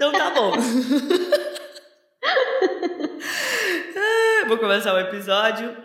Então tá bom. Vou começar o episódio.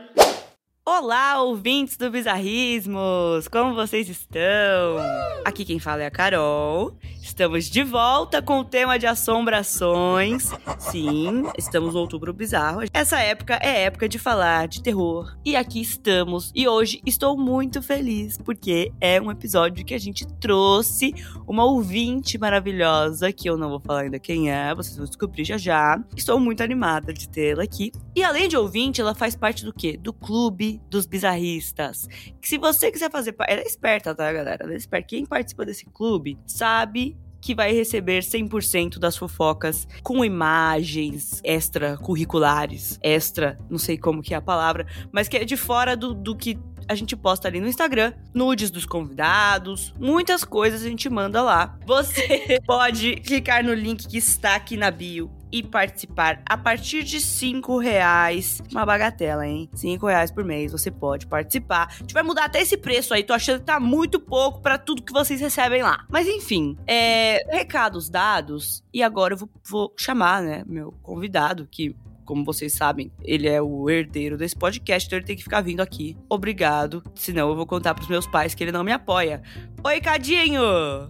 Olá, ouvintes do Bizarrismos! Como vocês estão? Aqui quem fala é a Carol. Estamos de volta com o tema de assombrações. Sim, estamos no outubro bizarro. Essa época é época de falar de terror. E aqui estamos. E hoje estou muito feliz porque é um episódio que a gente trouxe uma ouvinte maravilhosa, que eu não vou falar ainda quem é, vocês vão descobrir já já. Estou muito animada de tê-la aqui. E além de ouvinte, ela faz parte do quê? Do clube dos bizarristas. Que se você quiser fazer. Ela é esperta, tá, galera? Ela é esperta. Quem participa desse clube sabe que vai receber 100% das fofocas com imagens extracurriculares, extra, não sei como que é a palavra, mas que é de fora do, do que a gente posta ali no Instagram, nudes dos convidados, muitas coisas a gente manda lá. Você pode clicar no link que está aqui na bio e participar a partir de cinco reais. Uma bagatela, hein? Cinco reais por mês você pode participar. A gente vai mudar até esse preço aí. Tô achando que tá muito pouco para tudo que vocês recebem lá. Mas enfim, é, recados dados. E agora eu vou, vou chamar, né, meu convidado, que como vocês sabem, ele é o herdeiro desse podcast, então ele tem que ficar vindo aqui. Obrigado. Senão eu vou contar pros meus pais que ele não me apoia. Oi, Cadinho!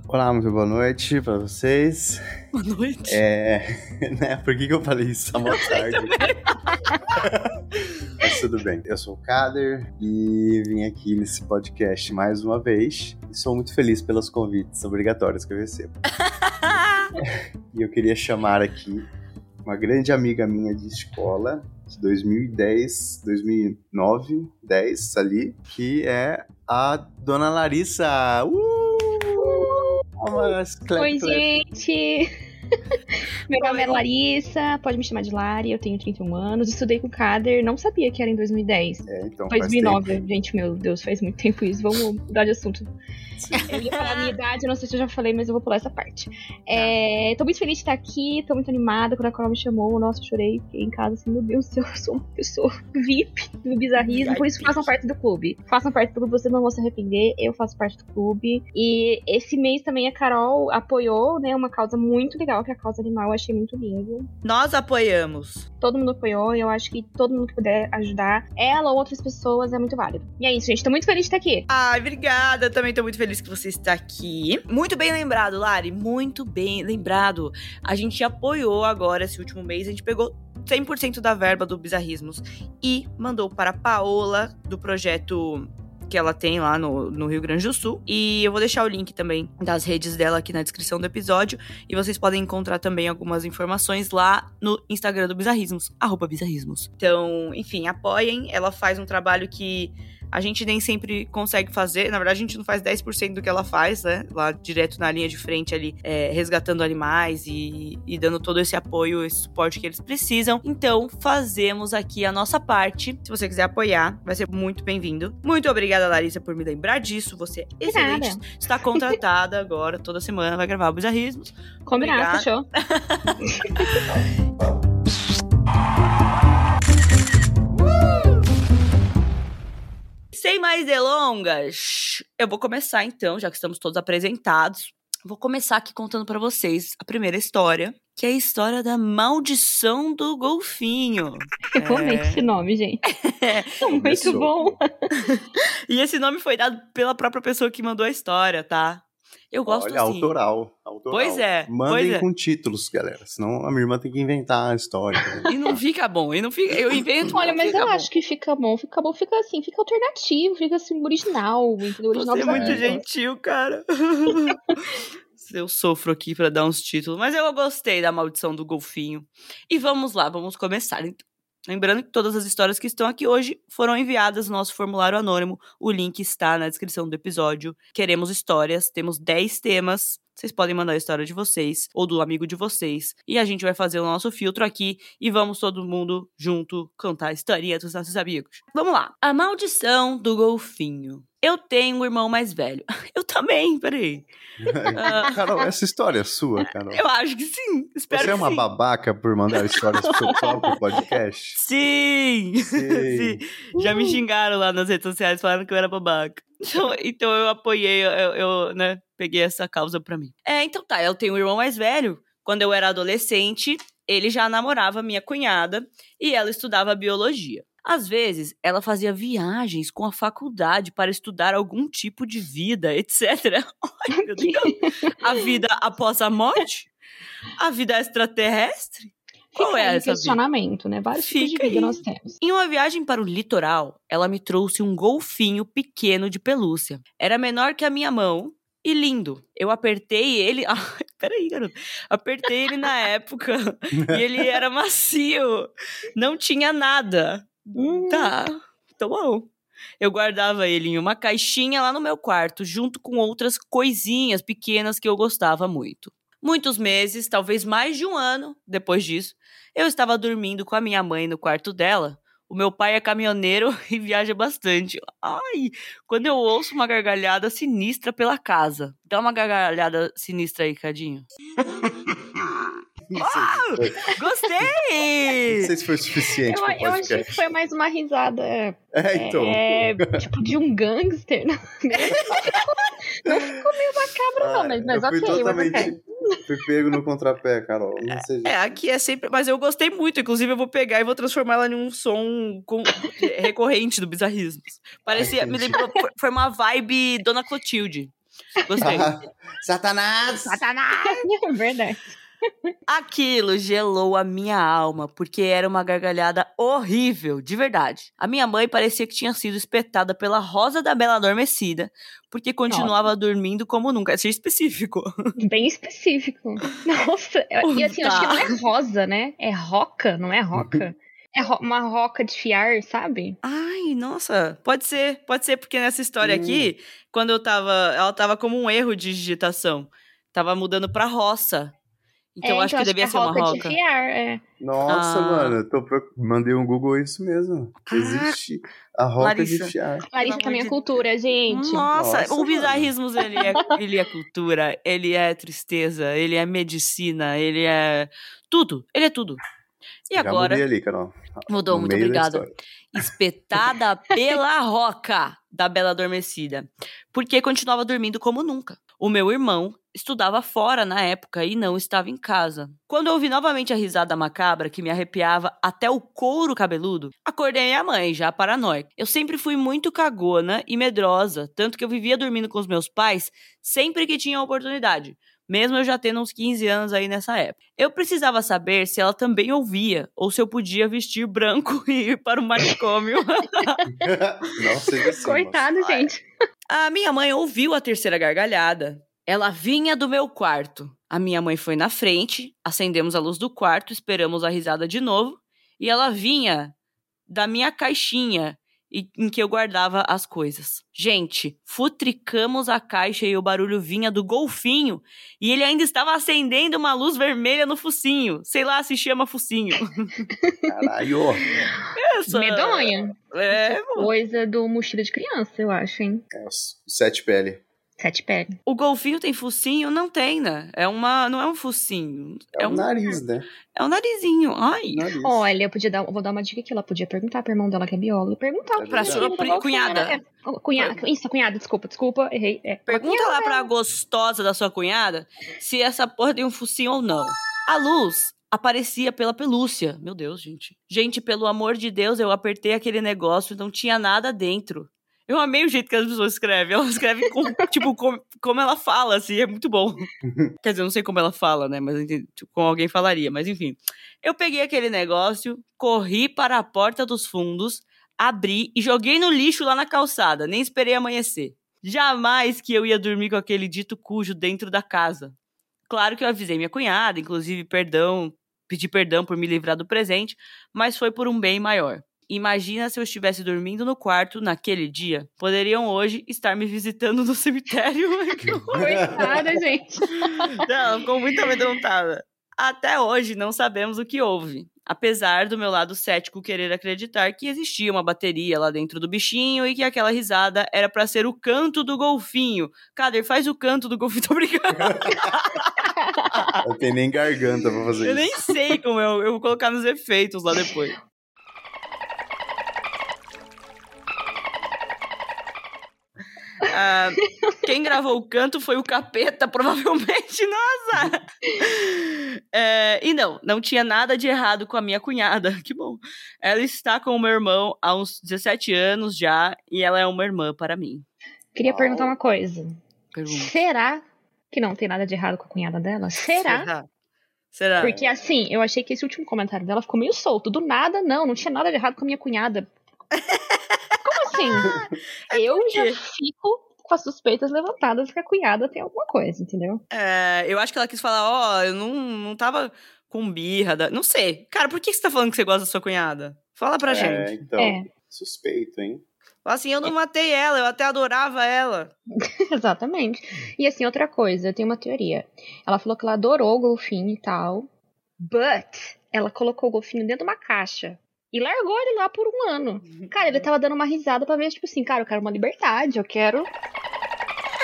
Olá, muito boa noite pra vocês. Boa noite. É. Né? Por que, que eu falei isso tão tarde? Mas tudo bem. Eu sou o Kader e vim aqui nesse podcast mais uma vez. E sou muito feliz pelos convites obrigatórios que eu recebo. e eu queria chamar aqui uma grande amiga minha de escola, de 2010, 2009, 10 ali, que é a Dona Larissa. Uh! Oi, gente! Meu nome é Larissa, pode me chamar de Lari, eu tenho 31 anos, estudei com o Kader, não sabia que era em 2010. É, então 2009, gente, meu Deus, faz muito tempo isso, vamos mudar de assunto. Eu ia falar a minha idade, não sei se eu já falei, mas eu vou pular essa parte. É, tô muito feliz de estar aqui, tô muito animada. Quando a Carol me chamou, nossa, chorei. Fiquei em casa assim, meu Deus do céu, eu sou uma pessoa VIP do bizarrismo. Por isso, façam parte do clube. Façam parte do clube, vocês não vão se arrepender. Eu faço parte do clube. E esse mês também a Carol apoiou, né, uma causa muito legal, que é a causa animal. Eu achei muito lindo. Nós apoiamos. Todo mundo apoiou e eu acho que todo mundo que puder ajudar ela ou outras pessoas é muito válido. E é isso, gente. Tô muito feliz de estar aqui. Ai, obrigada. Eu também tô muito feliz que você está aqui. Muito bem lembrado, Lari. Muito bem lembrado. A gente apoiou agora esse último mês. A gente pegou 100% da verba do Bizarrismos e mandou para a Paola do projeto que ela tem lá no, no Rio Grande do Sul. E eu vou deixar o link também das redes dela aqui na descrição do episódio. E vocês podem encontrar também algumas informações lá no Instagram do Bizarrismos, arroba Bizarrismos. Então, enfim, apoiem. Ela faz um trabalho que a gente nem sempre consegue fazer. Na verdade, a gente não faz 10% do que ela faz, né? Lá direto na linha de frente ali, é, resgatando animais e, e dando todo esse apoio, esse suporte que eles precisam. Então, fazemos aqui a nossa parte. Se você quiser apoiar, vai ser muito bem-vindo. Muito obrigada, Larissa, por me lembrar disso. Você é excelente. Nada. Está contratada agora, toda semana vai gravar o Bizarrismos. Combinado, fechou. Sem mais delongas, eu vou começar então, já que estamos todos apresentados. Vou começar aqui contando para vocês a primeira história, que é a história da maldição do golfinho. Eu amei esse nome, gente. É. Muito bom. E esse nome foi dado pela própria pessoa que mandou a história, tá? Eu gosto Olha, assim. autoral, autoral. Pois é, Mandem pois é. com títulos, galera. Senão a minha irmã tem que inventar a história. E não fica bom, e não fica. Eu invento. Olha, mas fica eu bom. acho que fica bom. Fica bom, fica assim, fica alternativo, fica assim, original. Entendeu? Original Você é muito gentil, cara. Eu sofro aqui pra dar uns títulos, mas eu gostei da maldição do golfinho. E vamos lá, vamos começar. então. Lembrando que todas as histórias que estão aqui hoje foram enviadas no nosso formulário anônimo. O link está na descrição do episódio. Queremos histórias, temos 10 temas. Vocês podem mandar a história de vocês ou do amigo de vocês. E a gente vai fazer o nosso filtro aqui e vamos todo mundo junto contar a historinha dos nossos amigos. Vamos lá. A maldição do golfinho. Eu tenho um irmão mais velho. Eu também, peraí. Ah. Carol, essa história é sua, Carol. Eu acho que sim. Espero Você é uma sim. babaca por mandar histórias pro seu próprio podcast? Sim! Sim. Sim. Já me xingaram lá nas redes sociais, falaram que eu era babaca. Então, então eu apoiei, eu, eu, né, peguei essa causa pra mim. É, então tá, eu tenho um irmão mais velho Quando eu era adolescente, ele já namorava minha cunhada e ela estudava biologia. Às vezes, ela fazia viagens com a faculdade para estudar algum tipo de vida, etc. Ai, meu Deus. A vida após a morte? A vida extraterrestre? Qual Fica é aí o essa vida? questionamento, né? Vários tipos de Fica vida aí. nós temos. Em uma viagem para o litoral, ela me trouxe um golfinho pequeno de pelúcia. Era menor que a minha mão e lindo. Eu apertei ele. Ai, peraí, garoto. Apertei ele na época e ele era macio. Não tinha nada. Hum, Tá, tá bom. Eu guardava ele em uma caixinha lá no meu quarto, junto com outras coisinhas pequenas que eu gostava muito. Muitos meses, talvez mais de um ano depois disso, eu estava dormindo com a minha mãe no quarto dela. O meu pai é caminhoneiro e viaja bastante. Ai, quando eu ouço uma gargalhada sinistra pela casa. Dá uma gargalhada sinistra aí, Cadinho. Não sei, se foi, não Gostei! sei se foi suficiente eu, eu achei que foi mais uma risada. É, É, então. é, tipo de um gangster. Não, não ficou meio macabro, não, mas, mas eu fui ok, mas totalmente. ok. Fui pego no contrapé, Carol. Não seja. É, aqui é sempre. Mas eu gostei muito. Inclusive, eu vou pegar e vou transformar ela em um som com- recorrente do Bizarrismos. Parecia. Ai, me lembrou. foi- Foi uma vibe Dona Clotilde. Gostei. Satanás! Satanás! É verdade. Aquilo gelou a minha alma, porque era uma gargalhada horrível, de verdade. A minha mãe parecia que tinha sido espetada pela rosa da bela adormecida, porque continuava dormindo como nunca. Achei específico. Bem específico. Nossa, e assim, eu acho que não é rosa, né? É roca, não é roca? É ro- uma roca de fiar, sabe? Ai, nossa, pode ser, pode ser, porque nessa história Hum. aqui, quando eu tava, ela tava como um erro de digitação. Tava mudando pra roça. Então é, eu acho que devia é ser uma roca roca. de fiar, é. Nossa, Ah. mano, eu tô pro- mandei um Google isso mesmo. Existe a roca Larissa. de fiar. Larissa também é cultura, gente. Nossa, Nossa, o mano. bizarrismos ele é, ele é cultura, ele é tristeza, ele é medicina, ele é tudo, ele é tudo. E Já agora mudei ali, Carol. mudou, No muito obrigada. Espetada pela roca da Bela Adormecida, porque continuava dormindo como nunca. O meu irmão estudava fora na época e não estava em casa. Quando eu ouvi novamente a risada macabra que me arrepiava até o couro cabeludo, acordei minha mãe, já paranoica. Eu sempre fui muito cagona e medrosa, tanto que eu vivia dormindo com os meus pais sempre que tinha oportunidade. Mesmo eu já tendo uns 15 anos aí nessa época. Eu precisava saber se ela também ouvia, ou se eu podia vestir branco e ir para o manicômio. Assim. Coitado, moça. gente. A minha mãe ouviu a terceira gargalhada. Ela vinha do meu quarto. A minha mãe foi na frente, acendemos a luz do quarto, esperamos a risada de novo, e ela vinha da minha caixinha e- em que eu guardava as coisas. Gente, futricamos a caixa e o barulho vinha do golfinho, e ele ainda estava acendendo uma luz vermelha no focinho. Sei lá se chama focinho. Caralho. Essa- Medonha. É, Coisa do mochila de criança, eu acho, hein? É, sete pele. Sete pele. O golfinho tem focinho? Não tem, né? É uma, não é um focinho. É, o nariz, né? É um narizinho. Ai. Nariz. Olha, eu podia dar, vou dar uma dica aqui. Ela podia perguntar pro irmão dela que é biólogo. Perguntar É Pra sua pri- cunhada. né? É, cunhada. Isso, cunhada, desculpa, desculpa, errei. É, Pergunta lá pra gostosa da sua cunhada se essa porra tem um focinho ou não. A luz aparecia pela pelúcia. Meu Deus, gente. Gente, pelo amor de Deus, eu apertei aquele negócio e não tinha nada dentro. Eu amei o jeito que as pessoas escrevem. Ela escreve com, tipo, com- como ela fala, assim, é muito bom. Quer dizer, eu não sei como ela fala, né? Mas tipo, como alguém falaria, mas enfim. Eu peguei aquele negócio, corri para a porta dos fundos, abri e joguei no lixo lá na calçada. Nem esperei amanhecer. Jamais que eu ia dormir com aquele dito cujo dentro da casa. Claro que eu avisei minha cunhada, inclusive perdão, pedi perdão por me livrar do presente, mas foi por um bem maior. Imagina se eu estivesse dormindo no quarto naquele dia. Poderiam hoje estar me visitando no cemitério. Coitada, gente. Não, ficou muito amedrontada. Até hoje não sabemos o que houve. Apesar do meu lado cético querer acreditar que existia uma bateria lá dentro do bichinho e que aquela risada era pra ser o canto do golfinho. Kader, faz o canto do golfinho. Tô brincando. Não tem nem garganta pra fazer Eu nem isso. sei como eu, eu vou colocar nos efeitos lá depois. Uh, quem gravou o canto foi o capeta, provavelmente, nossa! É, e não, não tinha nada de errado com a minha cunhada, que bom. Ela está com o meu irmão há uns 17 anos já, e ela é uma irmã para mim. Queria Uau. perguntar uma coisa. Pergunta. Será que não tem nada de errado com a cunhada dela? Será? Será? Será? Porque assim, eu achei que esse último comentário dela ficou meio solto. Do nada, não, não tinha nada de errado com a minha cunhada. Assim? é eu já fico com as suspeitas levantadas que a cunhada tem alguma coisa, entendeu? É, eu acho que ela quis falar, ó, oh, eu não, não tava com birra. Da... Não sei. Cara, por que você tá falando que você gosta da sua cunhada? Fala pra é, gente. Então, é. suspeito, hein? Fala assim, eu não matei ela, eu até adorava ela. Exatamente. E assim, outra coisa, eu tenho uma teoria. Ela falou que ela adorou o golfinho e tal, but ela colocou o golfinho dentro de uma caixa. E largou ele lá por um ano. Cara, ele tava dando uma risada pra ver, tipo assim, cara, eu quero uma liberdade, eu quero.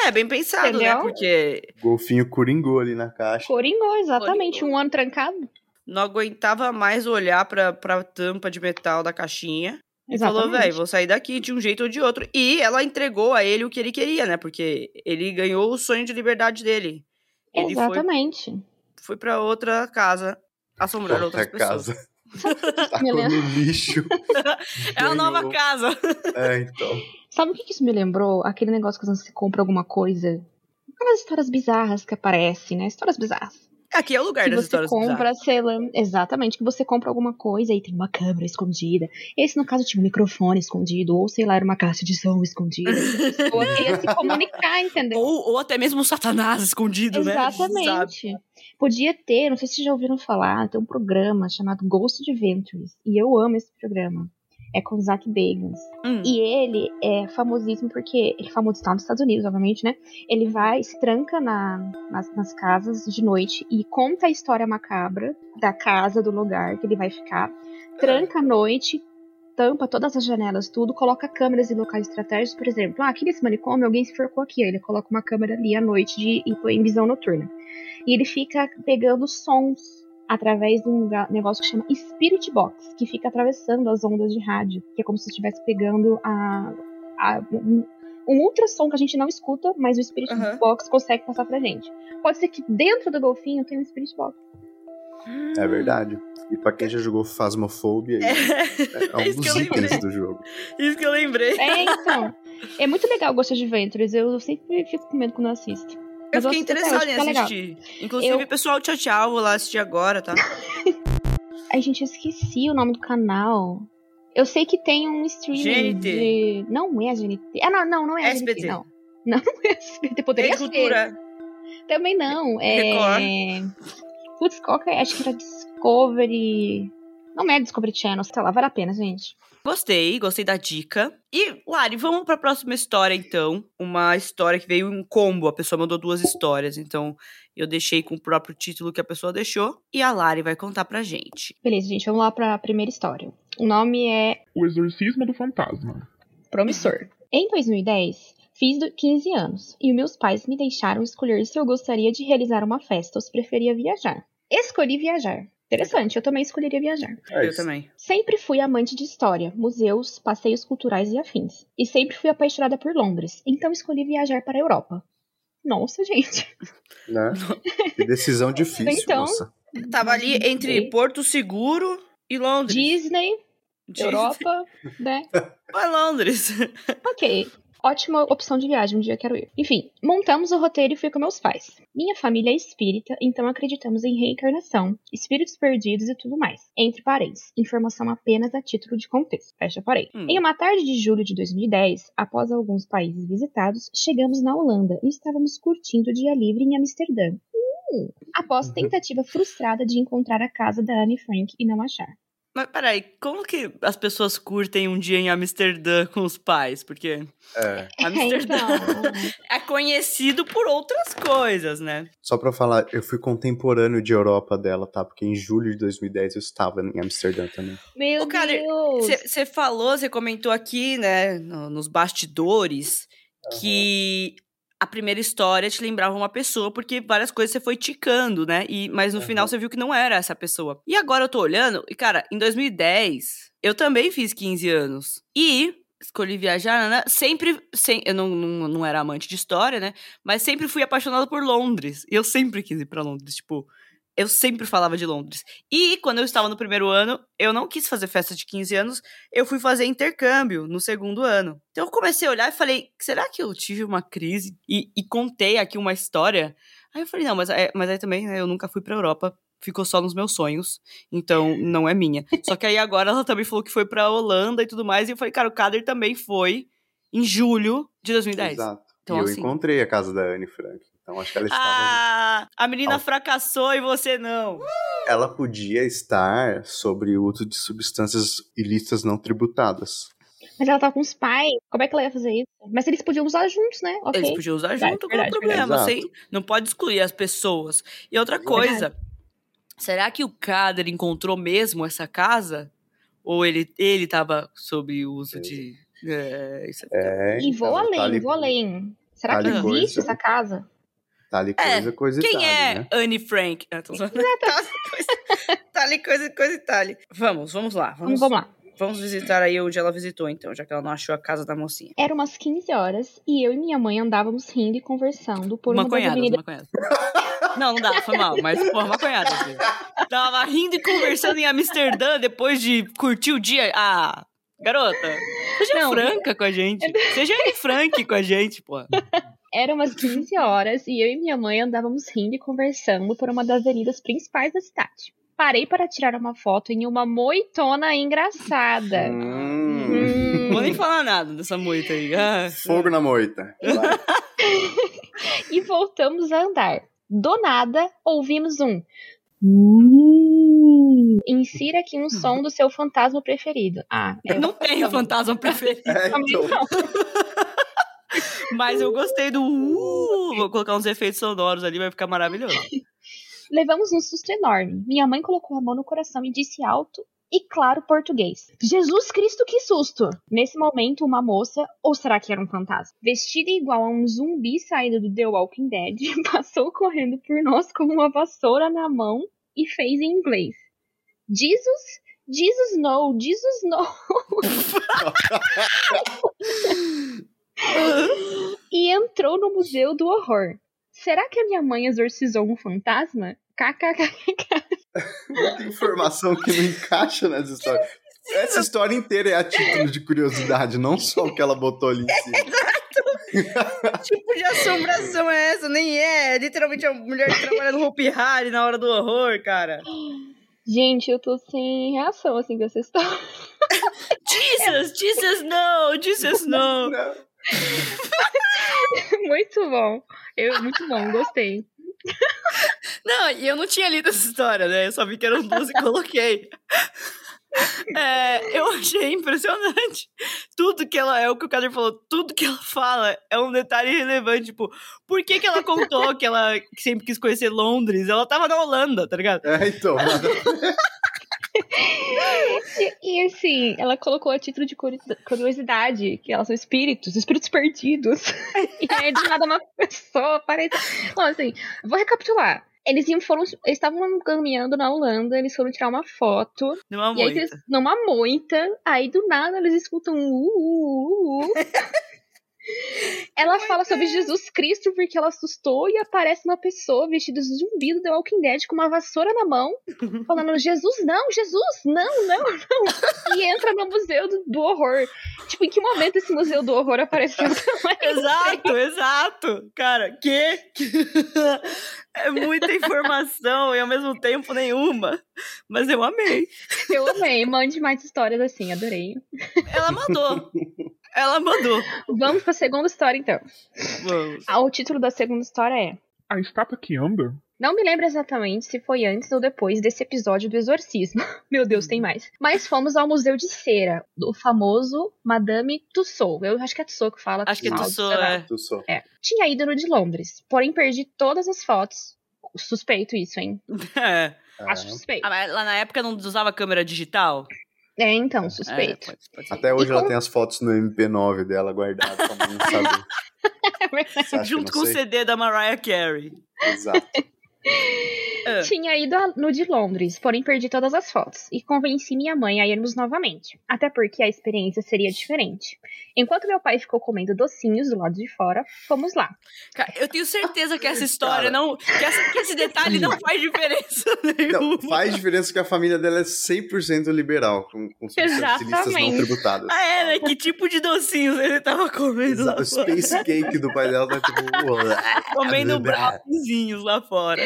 É, bem pensado, né? Entendeu? né? Porque. Golfinho coringou ali na caixa. Coringou, exatamente. Coringou. Um ano trancado. Não aguentava mais olhar pra, pra tampa de metal da caixinha. E falou, velho, vou sair daqui de um jeito ou de outro. E ela entregou a ele o que ele queria, né? Porque ele ganhou o sonho de liberdade dele. Ele Exatamente. Foi, foi para outra casa assombrar outra outras casa. Tacou no lixo. é a nova casa. É, então. Sabe o que isso me lembrou? Aquele negócio que você compra alguma coisa. Aquelas histórias bizarras que aparecem, né? Histórias bizarras. Aqui é o lugar que das você compra, sei lá, exatamente, que você compra alguma coisa e tem uma câmera escondida. Esse, no caso, tinha um microfone escondido, ou sei lá, era uma caixa de som escondida. Ou queria se comunicar, entendeu? Ou, ou até mesmo um satanás escondido, exatamente. né? Exatamente. Podia ter, não sei se vocês já ouviram falar, tem um programa chamado Ghost Adventures. E eu amo esse programa é com Zach Bagans. Hum. E ele é famosíssimo porque ele é famoso está nos Estados Unidos, obviamente, né? Ele vai, se tranca na, nas, nas, casas de noite e conta a história macabra da casa, do lugar que ele vai ficar. Tranca a noite, tampa todas as janelas, tudo, coloca câmeras em locais estratégicos, por exemplo, ah, aqui nesse manicômio alguém se forcou aqui, aí ele coloca uma câmera ali à noite de, e põe em visão noturna. E ele fica pegando sons através de um negócio que chama Spirit Box, que fica atravessando as ondas de rádio, que é como se estivesse pegando a, a um, um ultrassom que a gente não escuta, mas o Spirit uhum. Box consegue passar pra gente. Pode ser que dentro do golfinho tenha um Spirit Box. É verdade. E pra quem já jogou Phasmophobia, é, é, é um dos itens do jogo. Isso que eu lembrei. É, então. É muito legal o Ghost Adventures. Eu sempre fico com medo quando eu assisto. Eu fiquei interessada em assistir. Legal. Inclusive, eu... pessoal, tchau, tchau. Vou lá assistir agora, tá? Ai, gente, eu esqueci o nome do canal. Eu sei que tem um streaming GNT. de... Não é a GNT. Ah, não, não, não é a SBT. GNT, não. Não, é SBT. Poderia ser. Cultura. Também não. É... Record. Putz, qual que é? Acho que era Discovery... Não é Discovery Channel, sei lá, vale a pena, gente. Gostei, gostei da dica. E, Lari, vamos para a próxima história, então. Uma história que veio em combo. A pessoa mandou duas histórias, então eu deixei com o próprio título que a pessoa deixou. E a Lari vai contar pra gente. Beleza, gente, vamos lá para a primeira história. O nome é. O Exorcismo do Fantasma. Promissor. Em 2010, Fiz 15 anos e meus pais me deixaram escolher se eu gostaria de realizar uma festa ou se preferia viajar. Escolhi viajar. Interessante, eu também escolheria viajar. É eu também. Sempre fui amante de história, museus, passeios culturais e afins. E sempre fui apaixonada por Londres, então escolhi viajar para a Europa. Nossa, gente. Né? Que decisão difícil, então, nossa. Tava ali entre Porto Seguro e Londres. Disney, Disney. Europa, né? Vai Londres. Ok. Ótima opção de viagem, um dia quero ir. Enfim, montamos o roteiro e fui com meus pais. Minha família é espírita, então acreditamos em reencarnação, espíritos perdidos e tudo mais. Entre parênteses, informação apenas a título de contexto. Fecha parênteses. Hum. Em uma tarde de julho de 2010, após alguns países visitados, chegamos na Holanda e estávamos curtindo o dia livre em Amsterdã. Hum. Após tentativa frustrada de encontrar a casa da Anne Frank e não achar. Mas peraí, como que as pessoas curtem um dia em Amsterdã com os pais? Porque é. Amsterdã então... é conhecido por outras coisas, né? Só pra falar, eu fui contemporâneo de Europa dela, tá? Porque em julho de 2010 eu estava em Amsterdã também. Meu Ô, Deus! Você falou, você comentou aqui, né, no, nos bastidores, uhum. que a primeira história te lembrava uma pessoa, porque várias coisas você foi ticando, né? E, mas no uhum. final você viu que não era essa pessoa. E agora eu tô olhando, e cara, em 2010, eu também fiz 15 anos. E escolhi viajar, né? Sempre, sem, eu não, não, não era amante de história, né? Mas sempre fui apaixonada por Londres. E eu sempre quis ir pra Londres, tipo, eu sempre falava de Londres. E quando eu estava no primeiro ano, eu não quis fazer festa de 15 anos, eu fui fazer intercâmbio no segundo ano. Então eu comecei a olhar e falei, será que eu tive uma crise? E, e contei aqui uma história. Aí eu falei, não, mas, é, mas aí também né, eu nunca fui pra Europa ficou só nos meus sonhos, então não é minha. Só que aí agora ela também falou que foi pra Holanda e tudo mais, e eu falei, cara, o Kader também foi em julho de 2010. Exato. Então, e eu assim- encontrei a casa da Anne Frank. Então acho que ela estava. Ah, a menina Ao- fracassou e você não. Ela podia estar sobre o uso de substâncias ilícitas não tributadas. Mas ela tá com os pais. Como é que ela ia fazer isso? Mas eles podiam usar juntos, né? Ok. Eles podiam usar Verdade, junto, qual é o verdade, problema? verdade. Assim, não pode excluir as pessoas. E outra Verdade. coisa, será que o Kader encontrou mesmo essa casa? Ou ele, ele tava sob o uso de. É, isso é... É, E vou então, além, tá ali- vou além. Será tá que existe coisa. essa casa? Tá ali É, coisa, coisa e Quem tal, é né? Anne Frank? Ah, tô tá ali coisa, coisa e tá ali. Vamos, vamos lá. Vamos, Vamos, lá. vamos visitar aí onde ela visitou, então, já que ela não achou a casa da mocinha. Eram umas 15 horas e eu e minha mãe andávamos rindo e conversando por uma das Maconhadas, avenidas. maconhadas. Não, não dá, foi mal, mas, porra, maconhadas. filho. Tava rindo e conversando em Amsterdã depois de curtir o dia. Ah, garota, seja Não. franca com a gente. Seja Anne Frank com a gente, porra. Eram umas 15 horas e eu e minha mãe andávamos rindo e conversando por uma das avenidas principais da cidade. Parei para tirar uma foto em uma moitona engraçada. Hum, Hum. Não vou nem falar nada dessa moita aí. Ah, Fogo na moita. E voltamos a andar. Do nada, ouvimos um. "Hum". Insira aqui um som do seu fantasma preferido. Ah, é. Não tenho fantasma preferido, É, então, não. mas eu gostei do. Uh, vou colocar uns efeitos sonoros ali, vai ficar maravilhoso. Levamos um susto enorme. Minha mãe colocou a mão no coração e disse alto e claro português: Jesus Cristo, que susto! Nesse momento, uma moça, ou será que era um fantasma, vestida igual a um zumbi saído do The Walking Dead, passou correndo por nós com uma vassoura na mão e fez em inglês: Jesus, Jesus no, Jesus no. e entrou no Museu do Horror. Será que a minha mãe exorcizou um fantasma? KKK. muita informação que não encaixa nessa história. Essa história inteira é a título de curiosidade, não só o que ela botou ali em cima. tipo de assombração é essa? Nem é. É literalmente a mulher que trabalha no Hopi Hari na hora do horror, cara. Gente, eu tô sem reação assim com essa história. Jesus, Jesus, no, Jesus, no. Não. muito bom. Eu, muito bom, gostei. Não, e eu não tinha lido essa história, né? Eu só vi que eram duas e coloquei. É, eu achei impressionante. Tudo que ela é o que o Kader falou, tudo que ela fala é um detalhe relevante. Tipo, por que, que ela contou que ela sempre quis conhecer Londres? Ela tava na Holanda, tá ligado? É, então. E, e, assim, ela colocou a título de curi- curiosidade, que elas são espíritos, espíritos perdidos. e aí, do nada, uma pessoa aparece. Bom, assim, vou recapitular. Eles iam, foram, eles estavam caminhando na Holanda, eles foram tirar uma foto. Numa E aí, moita. eles, numa moita, aí do nada eles escutam um uh, uh, uh, uh. Ela fala sobre Jesus Cristo porque ela assustou e aparece uma pessoa vestida de zumbi do The Walking Dead com uma vassoura na mão, falando: Jesus, não, Jesus, não, não, não. E entra no museu do, do horror. Tipo, em que momento esse museu do horror apareceu? Exato, exato. Cara, que? É muita informação e ao mesmo tempo nenhuma. Mas eu amei. Eu amei. Mande mais histórias assim, adorei. Ela mandou. Ela mandou. Vamos pra segunda história, então. Vamos. Ah, o título da segunda história é. A estátua que anda? Não me lembro exatamente se foi antes ou depois desse episódio do exorcismo. Meu Deus, tem mais. Mas fomos ao Museu de Cera, do famoso Madame Tussauds. Eu acho que é Tussauds que fala. Acho que é Tussauds, Tussauds, é. Tu só. É. Tinha ido no de Londres, porém perdi todas as fotos. Suspeito isso, hein? É. Acho suspeito. Ah, mas lá na época não usava câmera digital? É, então, É, suspeito. pode, pode ser. Até hoje E ela como- tem as fotos no MP9 dela guardadas pra não saber. Eu Junto não com o sei? CD da Mariah Carey. Exato. Uh. Tinha ido no de Londres, porém perdi todas as fotos. E convenci minha mãe a irmos novamente. Até porque a experiência seria diferente. Enquanto meu pai ficou comendo docinhos do lado de fora, fomos lá. Cara, eu tenho certeza que essa história Cara, não. Que, essa, que, esse detalhe não faz diferença nenhuma. Não, faz diferença que a família dela é 100% liberal, com, com subsidiistas não tributadas. Ah, é, né? Que tipo de docinhos ele tava comendo? Exato, o Space Cake do pai dela tá tipo. comendo browniezinhos lá fora.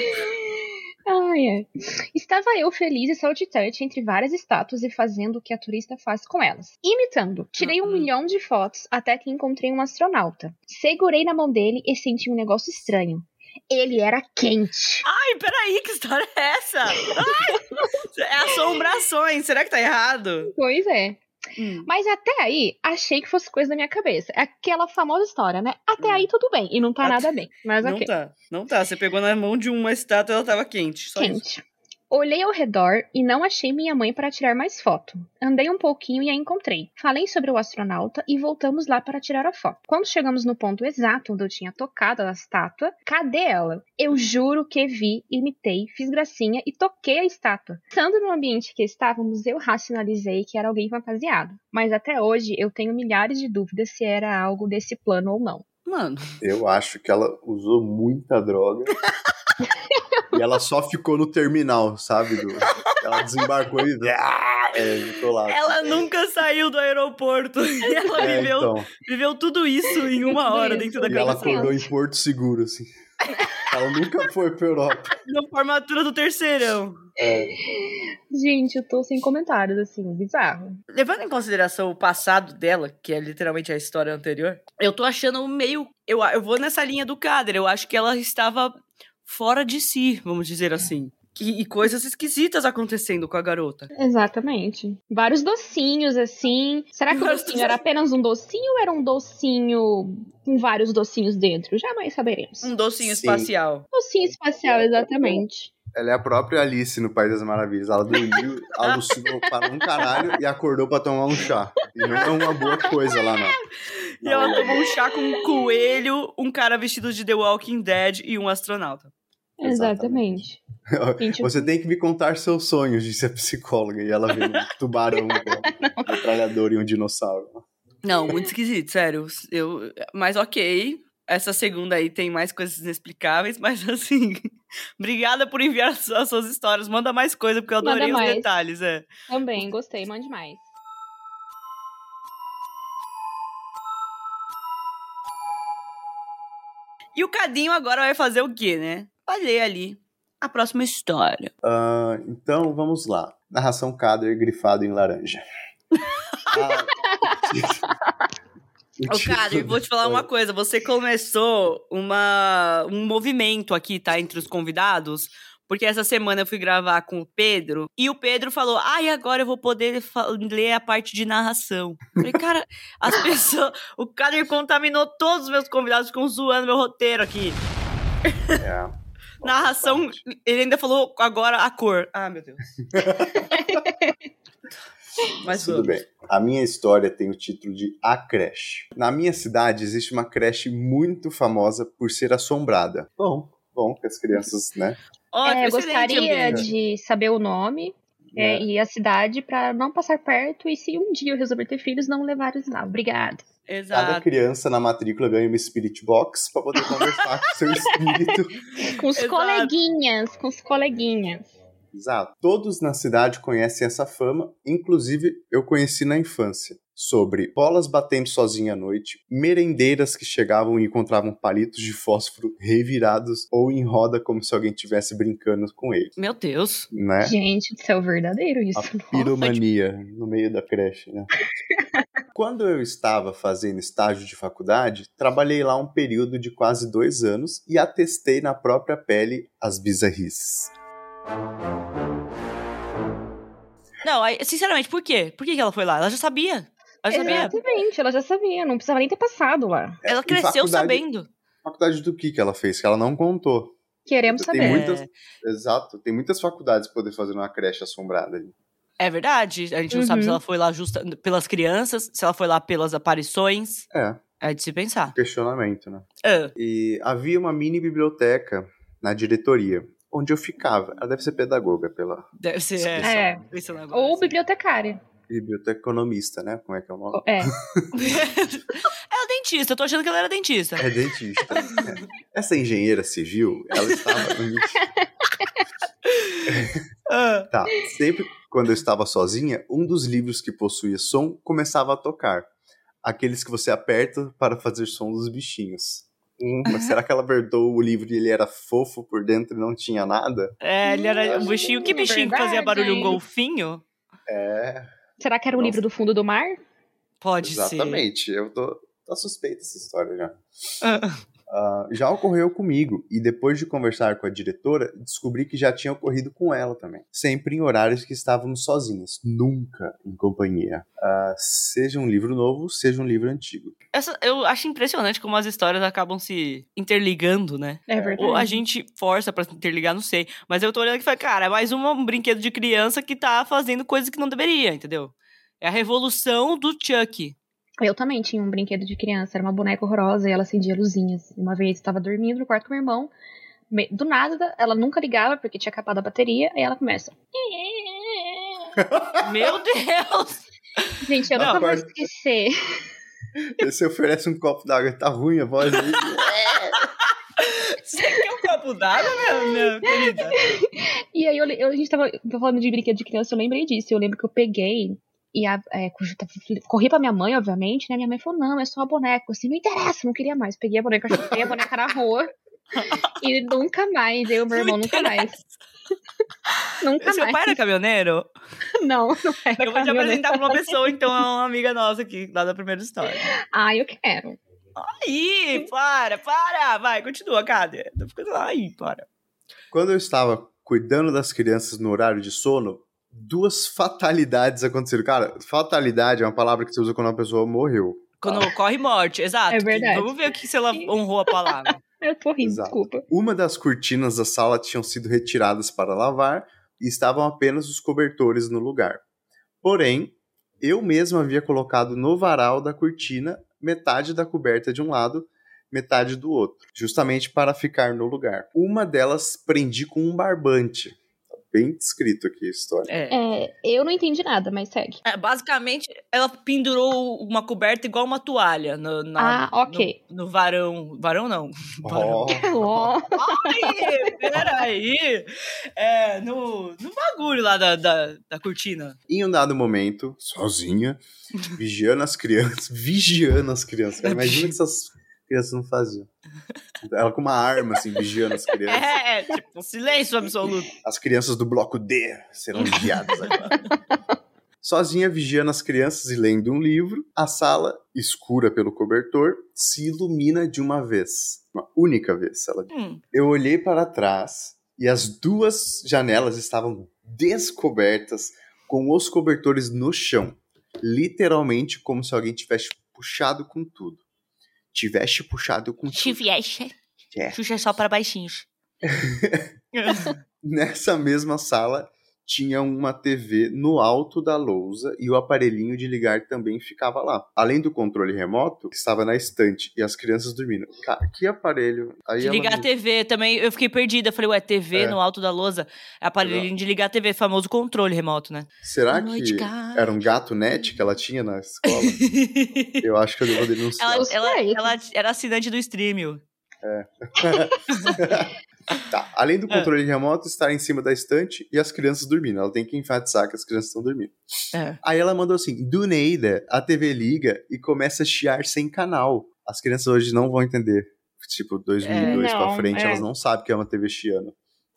Ai, ai. Estava eu feliz e saltitante entre várias estátuas e fazendo o que a turista faz com elas. Imitando. Tirei um uhum. milhão de fotos até que encontrei um astronauta. Segurei na mão dele e senti um negócio estranho. Ele era quente. Ai, peraí, que história é essa? Ai, é assombrações, será que tá errado? Pois é. Hum. Mas até aí, achei que fosse coisa da minha cabeça. É aquela famosa história, né? Até hum. aí tudo bem. E não tá até... nada bem. Mas não okay. tá. Não tá. Você pegou na mão de uma estátua e ela tava quente. quente. Isso. Olhei ao redor e não achei minha mãe para tirar mais foto. Andei um pouquinho e a encontrei. Falei sobre o astronauta e voltamos lá para tirar a foto. Quando chegamos no ponto exato onde eu tinha tocado a estátua, cadê ela? Eu juro que vi, imitei, fiz gracinha e toquei a estátua. Estando no ambiente que estávamos, eu racionalizei que era alguém fantasiado. Mas até hoje eu tenho milhares de dúvidas se era algo desse plano ou não. Mano. Eu acho que ela usou muita droga. e ela só ficou no terminal, sabe? Do... Ela desembarcou e. É, ficou lá. Ela nunca saiu do aeroporto. ela é, viveu, então. viveu tudo isso em uma hora dentro da cabeça. Ela acordou em Porto Seguro, assim. Ela nunca foi pra Europa. Na formatura do terceirão. É. Gente, eu tô sem comentários, assim, bizarro. Levando em consideração o passado dela, que é literalmente a história anterior, eu tô achando meio. Eu, eu vou nessa linha do Kader. Eu acho que ela estava fora de si, vamos dizer assim. E, e, coisas esquisitas acontecendo com a garota. Exatamente. Vários docinhos, assim. Será que o docinho era apenas um docinho ou era um docinho com vários docinhos dentro? Jamais saberemos. Um docinho Sim. espacial. Docinho espacial, exatamente. Ela é a própria Alice no País das Maravilhas. Ela dormiu, alucinou para um caralho e acordou para tomar um chá. E não é uma boa coisa lá, não. E ela tomou um chá com um coelho, um cara vestido de The Walking Dead e um astronauta. Exatamente. Você tem que me contar seus sonhos, disse a psicóloga. E ela viu um tubarão, um metralhador e um dinossauro. Não, muito esquisito, sério. Eu, mas ok, essa segunda aí tem mais coisas inexplicáveis, mas assim, obrigada por enviar as suas histórias. Manda mais coisa, porque eu adorei os detalhes. É. Também, gostei, mande mais. E o Cadinho agora vai fazer o quê, né? Vai ler ali a próxima história. Uh, então, vamos lá. Narração Kader grifado em laranja. ah, Ô, cara, vou te falar uma coisa. Você começou uma, um movimento aqui, tá? Entre os convidados. Porque essa semana eu fui gravar com o Pedro e o Pedro falou: Ah, e agora eu vou poder ler a parte de narração. Eu falei, cara, as pessoas. O Kader contaminou todos os meus convidados, ficam zoando meu roteiro aqui. É. narração, ele ainda falou agora a cor. Ah, meu Deus. Mas tudo bem. A minha história tem o título de A Creche. Na minha cidade existe uma creche muito famosa por ser assombrada. Bom, bom que as crianças, né? é, gostaria de saber o nome é. É, e a cidade para não passar perto e se um dia eu resolver ter filhos, não levar eles lá. Obrigada. Exato. Cada criança na matrícula ganha uma Spirit Box para poder conversar com seu espírito. Com os Exato. coleguinhas, com os coleguinhas. Exato. Todos na cidade conhecem essa fama, inclusive eu conheci na infância. Sobre bolas batendo sozinha à noite, merendeiras que chegavam e encontravam palitos de fósforo revirados ou em roda como se alguém estivesse brincando com eles. Meu Deus! Né? Gente, isso é o verdadeiro isso. A piromania no meio da creche, né? Quando eu estava fazendo estágio de faculdade, trabalhei lá um período de quase dois anos e atestei na própria pele as bizarrices. Não, sinceramente, por quê? Por que ela foi lá? Ela já sabia. Ela já sabia. Exatamente, ela já sabia. Não precisava nem ter passado lá. Ela cresceu sabendo. Faculdade do que que ela fez? Que ela não contou. Queremos tem saber. Muitas, exato. Tem muitas faculdades para poder fazer uma creche assombrada ali. É verdade. A gente não uhum. sabe se ela foi lá justa pelas crianças, se ela foi lá pelas aparições. É. É de se pensar. Questionamento, né? É. E havia uma mini biblioteca na diretoria onde eu ficava. Ela deve ser pedagoga pela Deve ser, é. É. Ou bibliotecária. Biblioteconomista, né? Como é que é o nome? É. é dentista, eu tô achando que ela era dentista. É dentista. Essa engenheira civil, ela estava Ah, Tá. Sempre quando eu estava sozinha, um dos livros que possuía som começava a tocar. Aqueles que você aperta para fazer som dos bichinhos. Hum, mas será que ela apertou o livro e ele era fofo por dentro e não tinha nada? é, ele era um bichinho. Que Hum, bichinho que fazia barulho? Um golfinho? É, Será que era o Nossa. livro do fundo do mar? Pode ser. exatamente. Eu tô, tá suspeita essa história já. Ah, Ah, já ocorreu comigo, e depois de conversar com a diretora, descobri que já tinha ocorrido com ela também. Sempre em horários que estávamos sozinhas, nunca em companhia. Ah, seja um livro novo, seja um livro antigo. essa, eu acho impressionante como as histórias acabam se interligando, né? É verdade. Ou a gente força pra se interligar, não sei. Mas eu tô olhando que foi, cara, é mais uma- um brinquedo de criança que tá fazendo coisas que não deveria, entendeu? É a revolução do Chuck. Eu também tinha um brinquedo de criança, era uma boneca horrorosa e ela acendia luzinhas. Uma vez eu estava dormindo no quarto com meu irmão, do nada, ela nunca ligava porque tinha acabado a bateria, e ela começa. Meu Deus! Gente, eu Não, nunca vou mas- esquecer. Você oferece um copo d'água, tá ruim a voz aí. Você quer um copo d'água, minha, minha querida? E aí eu, eu- a gente tava tava falando de brinquedo de criança, eu lembrei disso. Eu lembro que eu peguei e a- é, corri pra minha mãe, obviamente, né? Minha mãe falou, não, é só uma boneca. Assim, não interessa, não queria mais. Peguei a boneca, chutei a boneca na rua. e nunca mais, eu e meu irmão, nunca mais. Nunca Seu mais. pai era caminhoneiro? Não, não era Eu vou te apresentar pra uma pessoa, então, é uma amiga nossa aqui, lá da primeira história. Ah, eu quero. Aí, para, para! Vai, continua, cadê? Tô ficando lá, aí, para. Quando eu estava cuidando das crianças no horário de sono, duas fatalidades aconteceram. Cara, fatalidade é uma palavra que você usa quando uma pessoa morreu. Quando ocorre morte, exato. É verdade. Vamos ver o que se ela honrou a palavra. Eu tô rindo, Exato. desculpa. Uma das cortinas da sala tinham sido retiradas para lavar e estavam apenas os cobertores no lugar. Porém, eu mesmo havia colocado no varal da cortina metade da coberta de um lado, metade do outro, justamente para ficar no lugar. Uma delas prendi com um barbante. Bem descrito aqui a história. É. É, eu não entendi nada, mas segue. É, basicamente, ela pendurou uma coberta igual uma toalha no, na- Ah, ok. no, no varão. Varão não. Varão. Oh, Ó, Ai, peraí. É, no, no bagulho lá da, da, da cortina. em um dado momento, sozinha, vigiando as crianças, vigiando as crianças. Cara, imagina que essas crianças não faziam. Ela com uma arma, assim, vigiando as crianças. É, tipo, silêncio absoluto. As crianças do bloco D serão vigiadas agora. Sozinha, vigiando as crianças e lendo um livro, a sala, escura pelo cobertor, se ilumina de uma vez. Uma única vez, ela. Hum, Eu olhei para trás e as duas janelas estavam descobertas, com os cobertores no chão. Literalmente como se alguém tivesse puxado com tudo. Tivesse puxado com. Chivieste. É. Xuxa só para baixinhos. Nessa mesma sala tinha uma TV no alto da lousa e o aparelhinho de ligar também ficava lá. Além do controle remoto, estava na estante e as crianças dormindo. Cara, que aparelho. Aí De ela ligar a me- TV também, eu fiquei perdida. Falei, ué, TV É. no alto da lousa. É aparelhinho de ligar a TV, famoso controle remoto, né? Será que cara. era um gato net que ela tinha na escola? Eu acho que eu devo denunciar. ela, ela, ela era assinante do Streamio. Tá, além do É. controle remoto estar em cima da estante e as crianças dormindo. Ela tem que enfatizar que as crianças estão dormindo. É. Aí ela mandou assim: do Neida, a TV liga e começa a chiar sem canal. As crianças hoje não vão entender. Tipo, 2002 É, pra frente, é. elas não sabem que é uma TV chiando.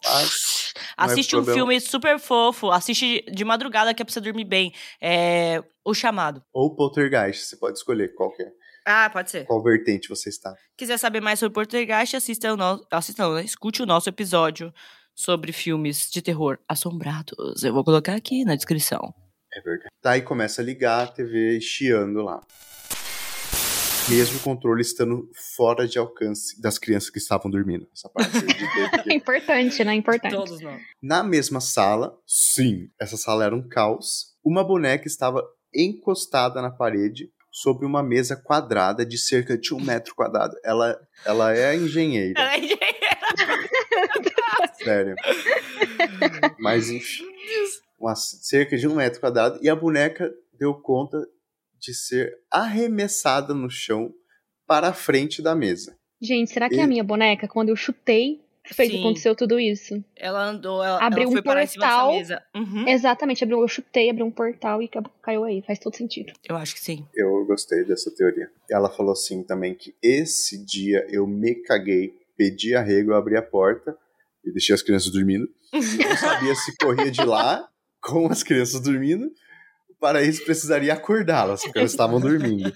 Mas, é Assiste um problema. filme super fofo. Assiste de madrugada que é pra você dormir bem. É. O Chamado. ou Poltergeist, você pode escolher qual que é, Ah, pode ser. qual vertente você está. Quiser saber mais sobre Poltergeist, assista o nosso. Assista, não, né? Escute o nosso episódio sobre filmes de terror assombrados. Eu vou colocar aqui na descrição. É verdade. Tá, aí começa a ligar a TV chiando lá. Mesmo o controle estando fora de alcance das crianças que estavam dormindo. Essa parte é importante, né? Importante. Todos não. Na mesma sala, sim, essa sala era um caos. Uma boneca estava encostada na parede sobre uma mesa quadrada de cerca de um metro quadrado. Ela, ela é engenheira. Ela é engenheira. Sério. Mas enfim. Uma, cerca de um metro quadrado. E a boneca deu conta de ser arremessada no chão para a frente da mesa. Gente, será que e... é a minha boneca? Quando eu chutei, fez Sim. aconteceu tudo isso. Ela andou, ela, abriu ela foi um portal. mesa. Uhum. Exatamente, abriu, eu chutei, abriu um portal e caiu aí. Faz todo sentido. Eu acho que sim. Eu gostei dessa teoria. Ela falou assim também que esse dia eu me caguei, pedi arrego, eu abri a porta e deixei as crianças dormindo. Não sabia se corria de lá com as crianças dormindo. Para isso precisaria acordá-las, porque elas estavam dormindo.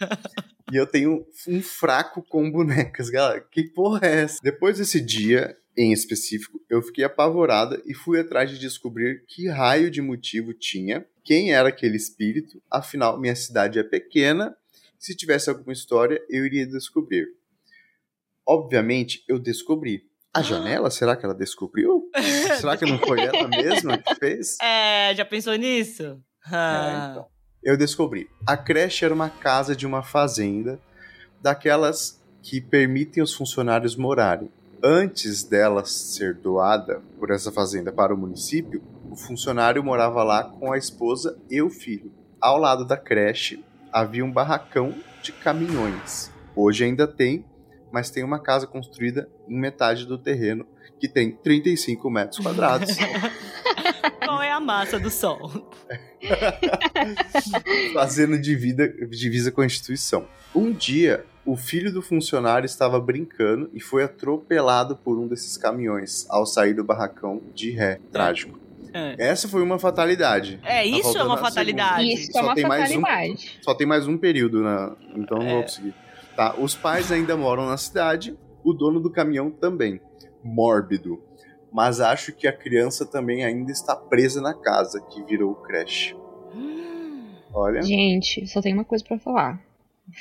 E eu tenho um fraco com bonecas, galera. Que porra é essa? Depois desse dia, em específico, eu fiquei apavorada e fui atrás de descobrir que raio de motivo tinha, quem era aquele espírito, afinal, minha cidade é pequena, se tivesse alguma história, eu iria descobrir. Obviamente, eu descobri. A janela, será que ela descobriu? será que não foi ela mesma que fez? É, já pensou nisso? É, então. Eu descobri. A creche era uma casa de uma fazenda, daquelas que permitem os funcionários morarem antes dela ser doada por essa fazenda para o município, o funcionário morava lá com a esposa e o filho. Ao lado da creche havia um barracão de caminhões. Hoje ainda tem, mas tem uma casa construída em metade do terreno que tem 35 metros quadrados. Qual é a massa do sol? Fazendo divisa, divisa com a instituição. Um dia, o filho do funcionário estava brincando e foi atropelado por um desses caminhões ao sair do barracão de ré. Trágico. É. Essa foi uma fatalidade. É, tá isso tá é uma fatalidade. Isso é uma fatalidade. Um, só tem mais um período, né? Então não vou é. conseguir. Tá, os pais ainda moram na cidade, o dono do caminhão também. Mórbido. Mas acho que a criança também ainda está presa na casa que virou creche. Olha. Gente, só tem uma coisa para falar.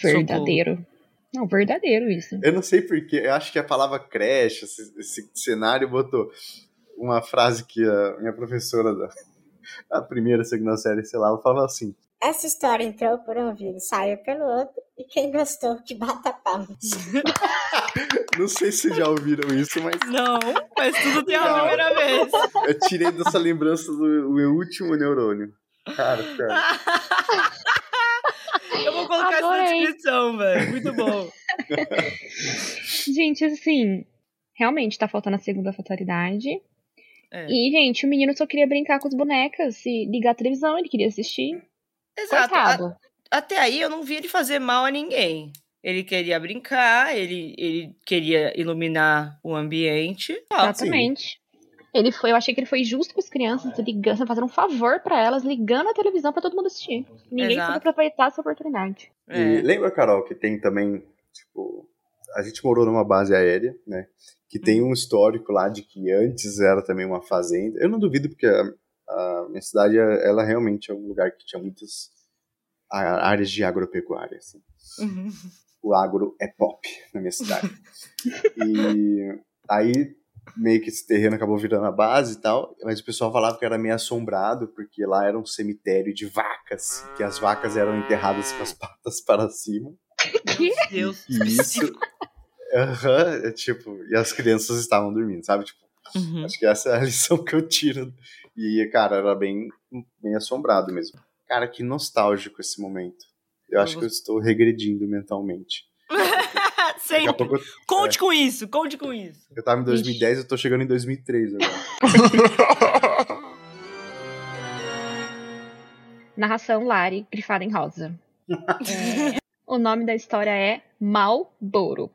Verdadeiro. Não, verdadeiro isso. Eu não sei porquê, eu acho que a palavra creche, esse, esse cenário botou uma frase que a minha professora da a primeira, segunda série, sei lá, ela falava assim: Essa história entrou por um ouvido, saiu pelo outro, e quem gostou que bata palmas. não sei se já ouviram isso, mas. Não, mas tudo tem a primeira vez. Eu tirei dessa lembrança do meu último neurônio. Cara, cara. Colocar Adorei. essa na descrição, velho. Muito bom. gente, assim, realmente tá faltando a segunda fatalidade. É. E, gente, o menino só queria brincar com as bonecas e ligar a televisão, ele queria assistir. Exato. A, até aí eu não vi ele fazer mal a ninguém. Ele queria brincar, ele, ele queria iluminar o ambiente. Exatamente. Ele foi, eu achei que ele foi justo com as crianças, ligando, fazendo um favor para elas, ligando a televisão para todo mundo assistir. Ninguém Exato. soube aproveitar essa oportunidade. É. E lembra, Carol, que tem também, tipo, a gente morou numa base aérea, né? Que tem uhum. um histórico lá de que antes era também uma fazenda. Eu não duvido, porque a, a minha cidade, ela realmente é um lugar que tinha muitas áreas de agropecuária, assim. Uhum. O agro é pop na minha cidade. e aí meio que esse terreno acabou virando a base e tal, mas o pessoal falava que era meio assombrado, porque lá era um cemitério de vacas, que as vacas eram enterradas com as patas para cima. Meu Deus, e isso. Uhum, é tipo, e as crianças estavam dormindo, sabe? Tipo, uhum. acho que essa é a lição que eu tiro. E, cara, era bem, bem assombrado mesmo. Cara, que nostálgico esse momento. Eu acho que eu estou regredindo mentalmente. Sempre. Pouco, conte é. com isso, conte com isso. Eu tava em 2010, Ixi. eu tô chegando em 2003 agora. Narração Lari, grifada em rosa. é, o nome da história é Malboro.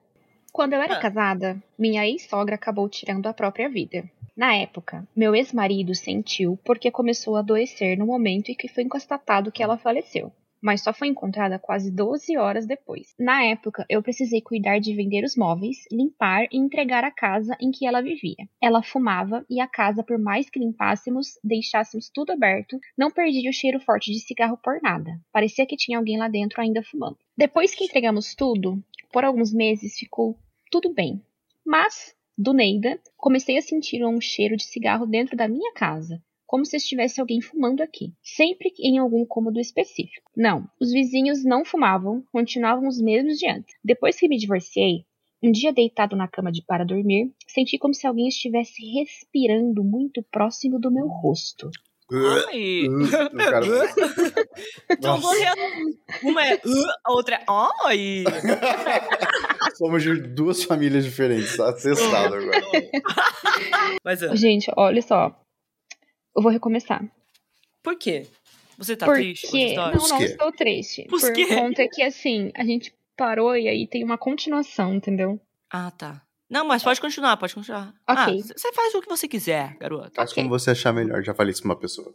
Quando eu era ah. casada, minha ex-sogra acabou tirando a própria vida. Na época, meu ex-marido sentiu porque começou a adoecer no momento em que foi constatado que ela faleceu mas só foi encontrada quase 12 horas depois. Na época, eu precisei cuidar de vender os móveis, limpar e entregar a casa em que ela vivia. Ela fumava e a casa, por mais que limpássemos, deixássemos tudo aberto, não perdia o cheiro forte de cigarro por nada. Parecia que tinha alguém lá dentro ainda fumando. Depois que entregamos tudo, por alguns meses ficou tudo bem. Mas, do Neida, comecei a sentir um cheiro de cigarro dentro da minha casa como se estivesse alguém fumando aqui, sempre em algum cômodo específico. Não, os vizinhos não fumavam, continuavam os mesmos de antes. Depois que me divorciei, Um dia deitado na cama de para dormir, senti como se alguém estivesse respirando muito próximo do meu rosto. Ai. Uh, cara, Então, uma é uh, a outra é ai. Somos de duas famílias diferentes, tá acessado agora. Mas Gente, olha só. Eu vou recomeçar. por quê? Você tá Porque. triste com essa história? Não, não estou triste. Por Por quê? conta que, assim, a gente parou e aí tem uma continuação, entendeu? Ah, tá. Não, mas pode continuar, pode continuar. Ah, Ok. você faz o que você quiser, garota. Faz Ok. como você achar melhor. Já falei isso pra uma pessoa.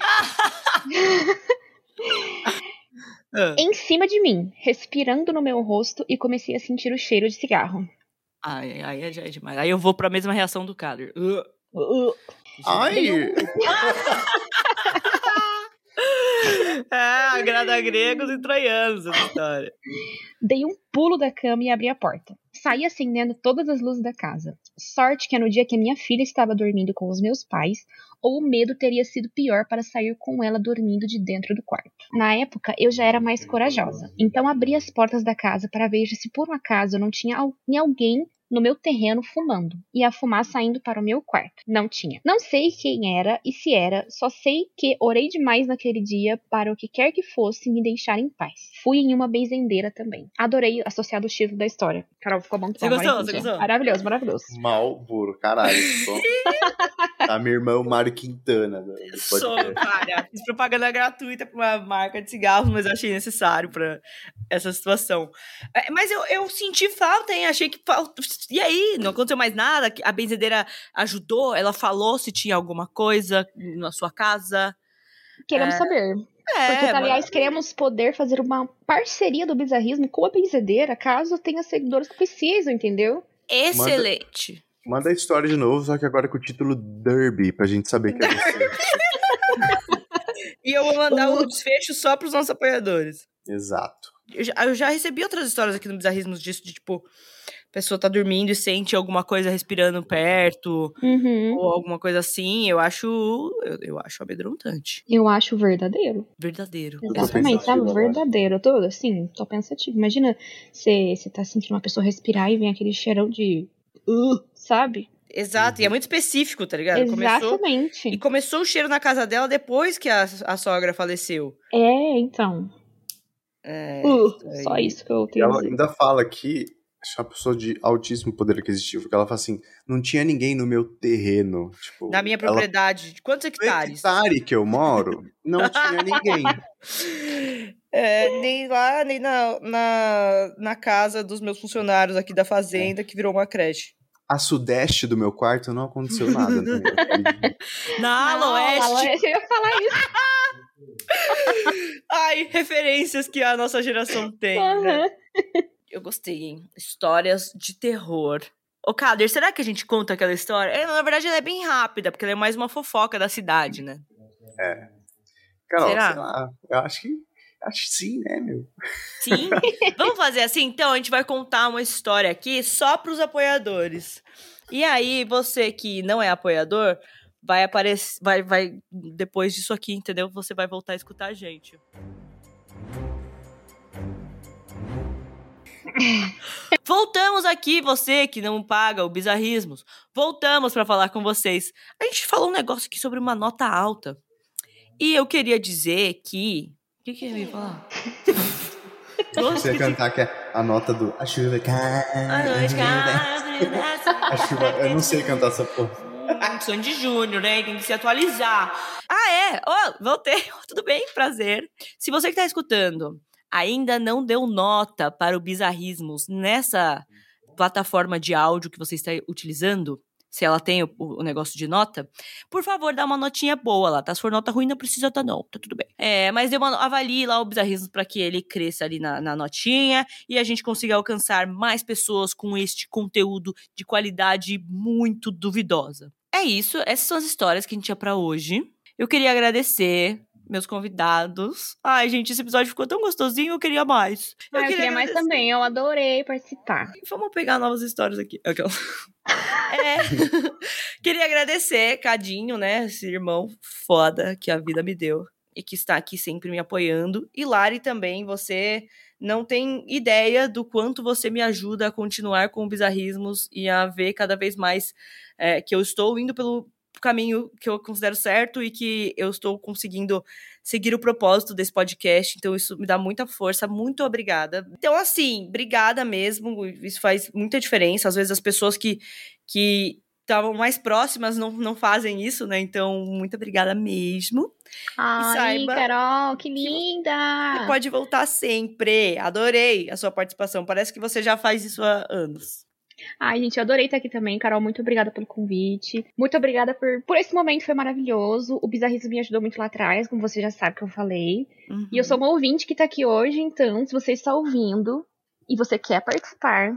Ah. Em cima de mim, respirando no meu rosto e comecei a sentir o cheiro de cigarro. Ai, ai, é, é demais. Aí eu vou pra mesma reação do Kader. Uh. Uh, Ai! É, agrada gregos e troianos essa história. Dei um pulo da cama e abri a porta. Saí acendendo todas as luzes da casa. Sorte que é no dia que a minha filha estava dormindo com os meus pais, ou o medo teria sido pior para sair com ela dormindo de dentro do quarto. Na época, eu já era mais corajosa, então abri as portas da casa para ver se por um acaso não tinha al- alguém no meu terreno fumando e a fumaça saindo para o meu quarto. Não tinha. Não sei quem era e se era, só sei que orei demais naquele dia para o que quer que fosse me deixar em paz. Fui em uma benzendeira também. Adorei associado o título da história. Carol, ficou bom. Você gostou? Você gostou? Maravilhoso, maravilhoso. Malboro, caralho. Só... tá meu irmão Mário Quintana. Sou, cara. Fiz propaganda gratuita pra uma marca de cigarros, mas eu achei necessário pra essa situação. É, Mas eu, eu senti falta, hein? Achei que falta. E aí? Não aconteceu mais nada? A benzedeira ajudou? Ela falou se tinha alguma coisa na sua casa? Queremos saber. É, Porque, aliás, queremos poder fazer uma parceria do bizarrismo com a benzedeira, caso tenha seguidores que precisam, entendeu? excelente. Manda a história de novo, só que agora com o título Derby, pra gente saber que é você. E eu vou mandar o desfecho só pros nossos apoiadores. Exato. Eu já, eu já recebi outras histórias aqui no Bizarrismos disso, de tipo, pessoa tá dormindo e sente alguma coisa respirando perto, Uhum. ou alguma coisa assim. Eu acho. Eu, eu acho amedrontante. Eu acho verdadeiro. Verdadeiro. Exatamente, sabe? agora. Verdadeiro. Eu tô, assim, tô pensativo. Imagina você tá sentindo uma pessoa respirar e vem aquele cheirão de. Uh, sabe? Exato, e é muito específico, tá ligado? Começou, Exatamente. e começou o cheiro na casa dela depois que a, a sogra faleceu. É, então. É, Uh, só isso que eu E tenho a ela ainda fala que é uma pessoa de altíssimo poder aquisitivo, que ela fala assim, não tinha ninguém no meu terreno. Tipo, Na minha ela- propriedade. De quantos No hectares? hectare que eu moro, não tinha ninguém. É, nem lá, nem na, na, na casa dos meus funcionários aqui da fazenda, que virou uma creche. A sudeste do meu quarto não aconteceu nada. entendeu? Na Aloeste. Aloeste, Eu ia falar isso. Ai, referências que a nossa geração tem, né? Eu gostei, hein? Histórias de terror. Ô, Kader, será que a gente conta aquela história? É, na verdade, ela é bem rápida, porque ela é mais uma fofoca da cidade, né? Carol, Será? sei lá, eu acho que, acho que sim, né, meu? Sim. Vamos fazer assim, então? A gente vai contar uma história aqui só pros apoiadores. E aí, você que não é apoiador, vai aparecer. Vai, vai. Depois disso aqui, entendeu? Você vai voltar a escutar a gente. Voltamos aqui, você que não paga o Bizarrismos. Voltamos para falar com vocês. A gente falou um negócio aqui sobre uma nota alta. E eu queria dizer que. O que, que eu ia falar? Você ia cantar que é a nota do A chuva cai. A noite A chuva, eu não sei cantar essa porra. Hum, Sandy Júnior, né? Tem que se atualizar. Ah, é? Ó, voltei. Tudo bem? Prazer. Se você que tá escutando ainda não deu nota para o Bizarrismos nessa plataforma de áudio que você está utilizando, se ela tem o, o negócio de nota, por favor, dá uma notinha boa lá, tá? Se for nota ruim, não precisa dar não, tá tudo bem. É, mas uma, avalie lá o Bizarrismos para que ele cresça ali na, na notinha e a gente consiga alcançar mais pessoas com este conteúdo de qualidade muito duvidosa. É isso, essas são as histórias que a gente tinha pra hoje. Eu queria agradecer meus convidados. Ai, gente, esse episódio ficou tão gostosinho, eu queria mais. Ah, eu queria mais agradecer. também. Eu adorei participar. Vamos pegar novas histórias aqui. Aquela. É. Queria agradecer, Cadinho, né? Esse irmão foda que a vida me deu. e que está aqui sempre me apoiando. E Lari também, você não tem ideia do quanto você me ajuda a continuar com bizarrismos e a ver cada vez mais é, que eu estou indo pelo caminho que eu considero certo e que eu estou conseguindo seguir o propósito desse podcast. Então, isso me dá muita força. Muito obrigada. Então, assim, obrigada mesmo. Isso faz muita diferença. Às vezes, as pessoas que. que estavam mais próximas não, não fazem isso, né? Então, muito obrigada mesmo. Ai, saiba Carol, que linda! Você pode voltar sempre. Adorei a sua participação. Parece que você já faz isso há anos. Ai, gente, eu adorei estar aqui também, Carol. Muito obrigada pelo convite. Muito obrigada por, por esse momento, foi maravilhoso. O Bizarrismo me ajudou muito lá atrás, como você já sabe que eu falei. Uhum. E eu sou uma ouvinte que tá aqui hoje, então, se você está ouvindo e você quer participar,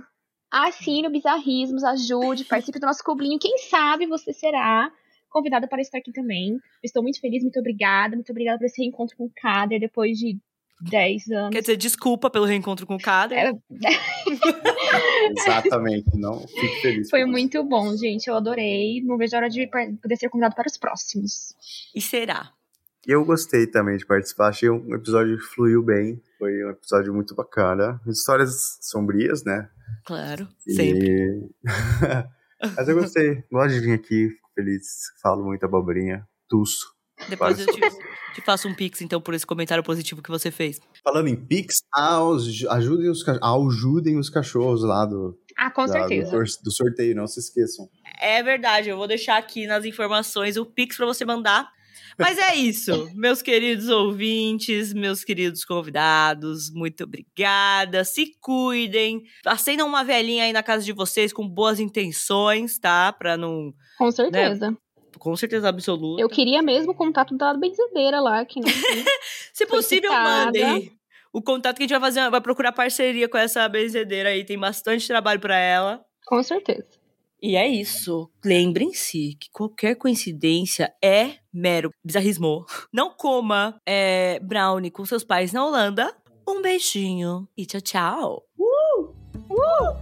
assine o Bizarrismos, ajude, participe do nosso cublinho. Quem sabe você será convidada para estar aqui também. Estou muito feliz, muito obrigada. Muito obrigada por esse reencontro com o Kader depois de 10 anos. Quer dizer, desculpa pelo reencontro com o Kader. É... Exatamente, não fico feliz. Foi muito bom, gente. Eu adorei. Não vejo a hora de poder ser convidado para os próximos. E será? Eu gostei também de participar. Achei um episódio que fluiu bem. Foi um episódio muito bacana. Histórias sombrias, né? Claro, sempre. Mas eu gostei. Gosto de vir aqui, fico feliz. Falo muita abobrinha. Tuço. Depois eu te, te, faço um pix, então, por esse comentário positivo que você fez. Falando em pix, ajudem os, ajudem os cachorros lá do... Ah, com da, certeza. Do, do, sorteio, não se esqueçam. É verdade, eu vou deixar aqui nas informações o pix para você mandar. Mas é isso, meus queridos ouvintes, meus queridos convidados, muito obrigada. Se cuidem, acendam uma velhinha aí na casa de vocês com boas intenções, tá? Pra não. Com certeza. Né? Com certeza absoluta. Eu queria mesmo o contato da benzedeira lá, que não Se possível, mandem. O contato que a gente vai fazer, vai procurar parceria com essa benzedeira aí, tem bastante trabalho para ela. Com certeza. E é isso. Lembrem-se que qualquer coincidência é mero bizarrismo. Não coma é, brownie com seus pais na Holanda. Um beijinho e tchau, tchau. Uh! Uh!